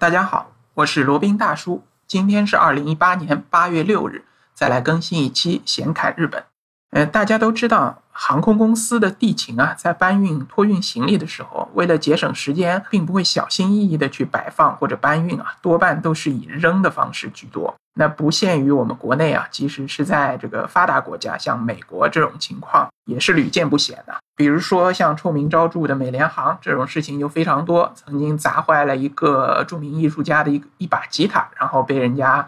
大家好，我是罗宾大叔。今天是二零一八年八月六日，再来更新一期闲侃日本。呃，大家都知道，航空公司的地勤啊，在搬运、托运行李的时候，为了节省时间，并不会小心翼翼的去摆放或者搬运啊，多半都是以扔的方式居多。那不限于我们国内啊，即使是在这个发达国家，像美国这种情况也是屡见不鲜的。比如说像臭名昭著的美联航这种事情就非常多，曾经砸坏了一个著名艺术家的一一把吉他，然后被人家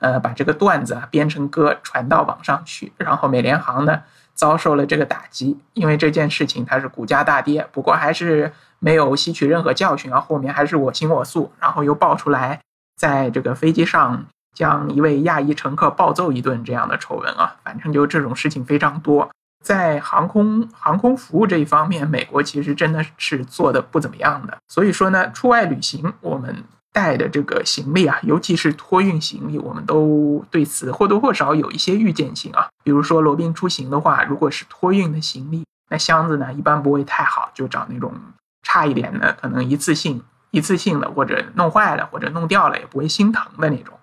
呃把这个段子啊编成歌传到网上去，然后美联航呢遭受了这个打击，因为这件事情它是股价大跌，不过还是没有吸取任何教训啊，后面还是我行我素，然后又爆出来在这个飞机上。将一位亚裔乘客暴揍一顿这样的丑闻啊，反正就这种事情非常多。在航空航空服务这一方面，美国其实真的是做的不怎么样的。所以说呢，出外旅行我们带的这个行李啊，尤其是托运行李，我们都对此或多或少有一些预见性啊。比如说罗宾出行的话，如果是托运的行李，那箱子呢一般不会太好，就找那种差一点的，可能一次性一次性的，或者弄坏了或者弄掉了也不会心疼的那种。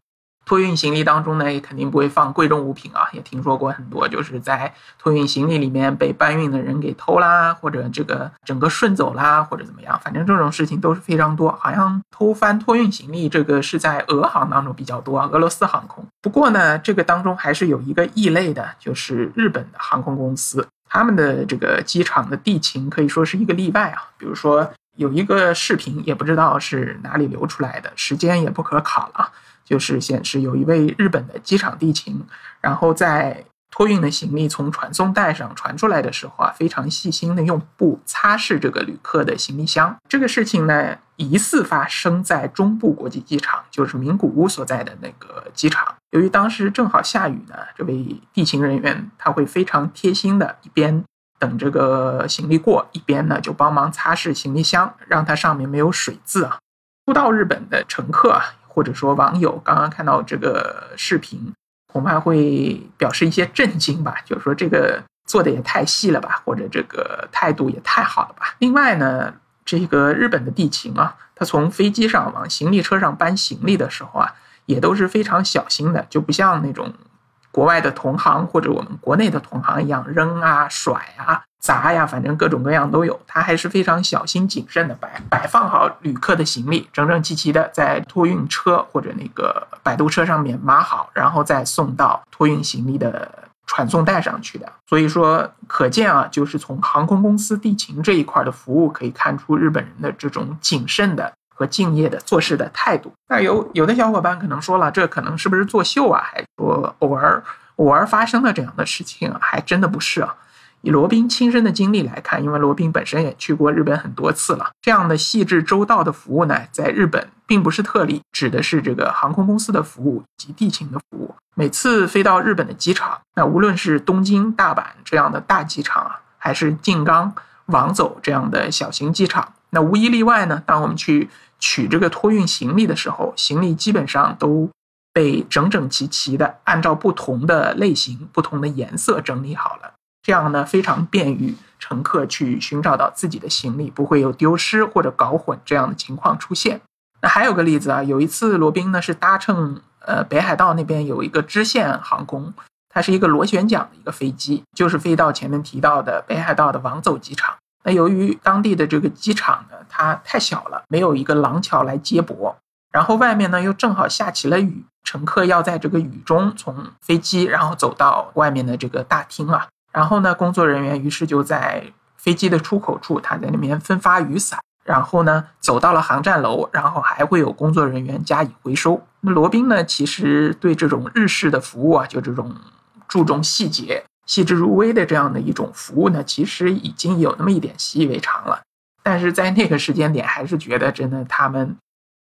托运行李当中呢，也肯定不会放贵重物品啊。也听说过很多，就是在托运行李里面被搬运的人给偷啦，或者这个整个顺走啦，或者怎么样。反正这种事情都是非常多。好像偷翻托运行李这个是在俄航当中比较多，俄罗斯航空。不过呢，这个当中还是有一个异类的，就是日本的航空公司，他们的这个机场的地勤可以说是一个例外啊。比如说有一个视频，也不知道是哪里流出来的，时间也不可考了。就是显示有一位日本的机场地勤，然后在托运的行李从传送带上传出来的时候啊，非常细心的用布擦拭这个旅客的行李箱。这个事情呢，疑似发生在中部国际机场，就是名古屋所在的那个机场。由于当时正好下雨呢，这位地勤人员他会非常贴心的，一边等这个行李过，一边呢就帮忙擦拭行李箱，让它上面没有水渍啊。初到日本的乘客啊。或者说网友刚刚看到这个视频，恐怕会表示一些震惊吧，就是说这个做的也太细了吧，或者这个态度也太好了吧。另外呢，这个日本的地勤啊，他从飞机上往行李车上搬行李的时候啊，也都是非常小心的，就不像那种。国外的同行或者我们国内的同行一样扔啊、甩啊、砸呀，反正各种各样都有。他还是非常小心谨慎的摆摆放好旅客的行李，整整齐齐的在托运车或者那个摆渡车上面码好，然后再送到托运行李的传送带上去的。所以说，可见啊，就是从航空公司地勤这一块的服务可以看出日本人的这种谨慎的。和敬业的做事的态度，那有有的小伙伴可能说了，这可能是不是作秀啊？还说偶尔偶尔发生的这样的事情啊？还真的不是啊。以罗宾亲身的经历来看，因为罗宾本身也去过日本很多次了，这样的细致周到的服务呢，在日本并不是特例，指的是这个航空公司的服务以及地勤的服务。每次飞到日本的机场，那无论是东京、大阪这样的大机场啊，还是静冈、王走这样的小型机场，那无一例外呢，当我们去。取这个托运行李的时候，行李基本上都被整整齐齐的按照不同的类型、不同的颜色整理好了。这样呢，非常便于乘客去寻找到自己的行李，不会有丢失或者搞混这样的情况出现。那还有个例子啊，有一次罗宾呢是搭乘呃北海道那边有一个支线航空，它是一个螺旋桨的一个飞机，就是飞到前面提到的北海道的王走机场。那由于当地的这个机场呢，它太小了，没有一个廊桥来接驳，然后外面呢又正好下起了雨，乘客要在这个雨中从飞机，然后走到外面的这个大厅啊，然后呢，工作人员于是就在飞机的出口处，他在那边分发雨伞，然后呢，走到了航站楼，然后还会有工作人员加以回收。那罗宾呢，其实对这种日式的服务啊，就这种注重细节。细致入微的这样的一种服务呢，其实已经有那么一点习以为常了。但是在那个时间点，还是觉得真的他们，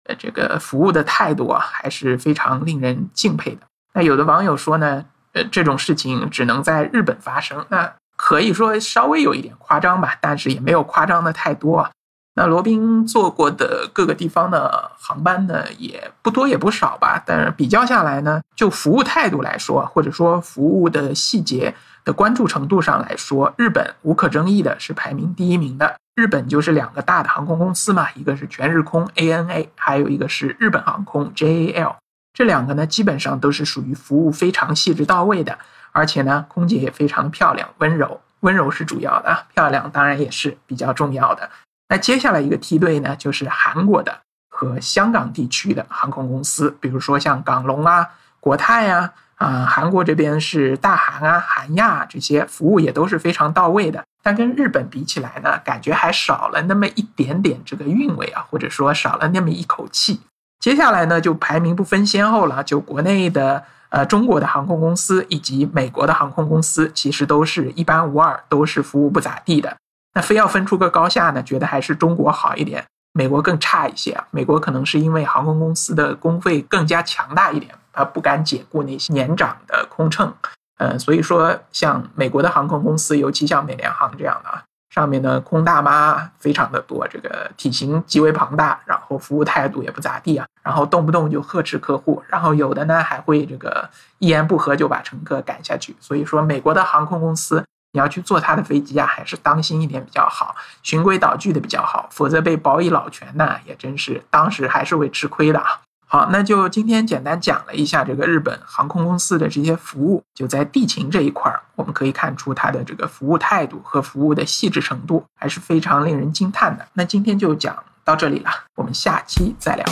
呃，这个服务的态度啊，还是非常令人敬佩的。那有的网友说呢，呃，这种事情只能在日本发生，那可以说稍微有一点夸张吧，但是也没有夸张的太多啊。那罗宾坐过的各个地方的航班呢，也不多也不少吧。但是比较下来呢，就服务态度来说，或者说服务的细节的关注程度上来说，日本无可争议的是排名第一名的。日本就是两个大的航空公司嘛，一个是全日空 ANA，还有一个是日本航空 JAL。这两个呢，基本上都是属于服务非常细致到位的，而且呢，空姐也非常的漂亮、温柔。温柔是主要的，漂亮当然也是比较重要的。那接下来一个梯队呢，就是韩国的和香港地区的航空公司，比如说像港龙啊、国泰啊。啊，韩国这边是大韩啊、韩亚这些服务也都是非常到位的，但跟日本比起来呢，感觉还少了那么一点点这个韵味啊，或者说少了那么一口气。接下来呢，就排名不分先后了，就国内的呃中国的航空公司以及美国的航空公司，其实都是一般无二，都是服务不咋地的。那非要分出个高下呢，觉得还是中国好一点，美国更差一些啊。美国可能是因为航空公司的工费更加强大一点。他不敢解雇那些年长的空乘，嗯，所以说像美国的航空公司，尤其像美联航这样的啊，上面的空大妈非常的多，这个体型极为庞大，然后服务态度也不咋地啊，然后动不动就呵斥客户，然后有的呢还会这个一言不合就把乘客赶下去。所以说，美国的航空公司你要去坐他的飞机啊，还是当心一点比较好，循规蹈矩的比较好，否则被保以老全呢，也真是当时还是会吃亏的啊。好，那就今天简单讲了一下这个日本航空公司的这些服务，就在地勤这一块儿，我们可以看出它的这个服务态度和服务的细致程度还是非常令人惊叹的。那今天就讲到这里了，我们下期再聊。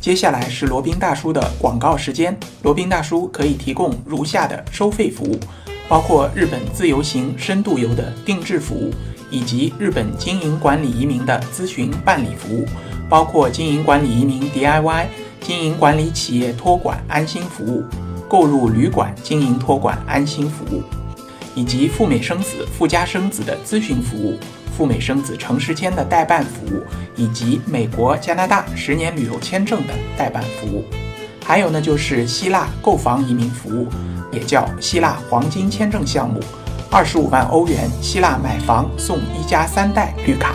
接下来是罗宾大叔的广告时间，罗宾大叔可以提供如下的收费服务，包括日本自由行、深度游的定制服务，以及日本经营管理移民的咨询办理服务。包括经营管理移民 DIY、经营管理企业托管安心服务、购入旅馆经营托管安心服务，以及赴美生子、赴加生子的咨询服务、赴美生子城市签的代办服务，以及美国、加拿大十年旅游签证的代办服务。还有呢，就是希腊购房移民服务，也叫希腊黄金签证项目，二十五万欧元，希腊买房送一家三代绿卡。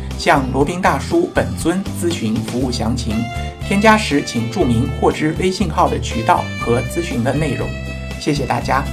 向罗宾大叔本尊咨询服务详情，添加时请注明获知微信号的渠道和咨询的内容。谢谢大家。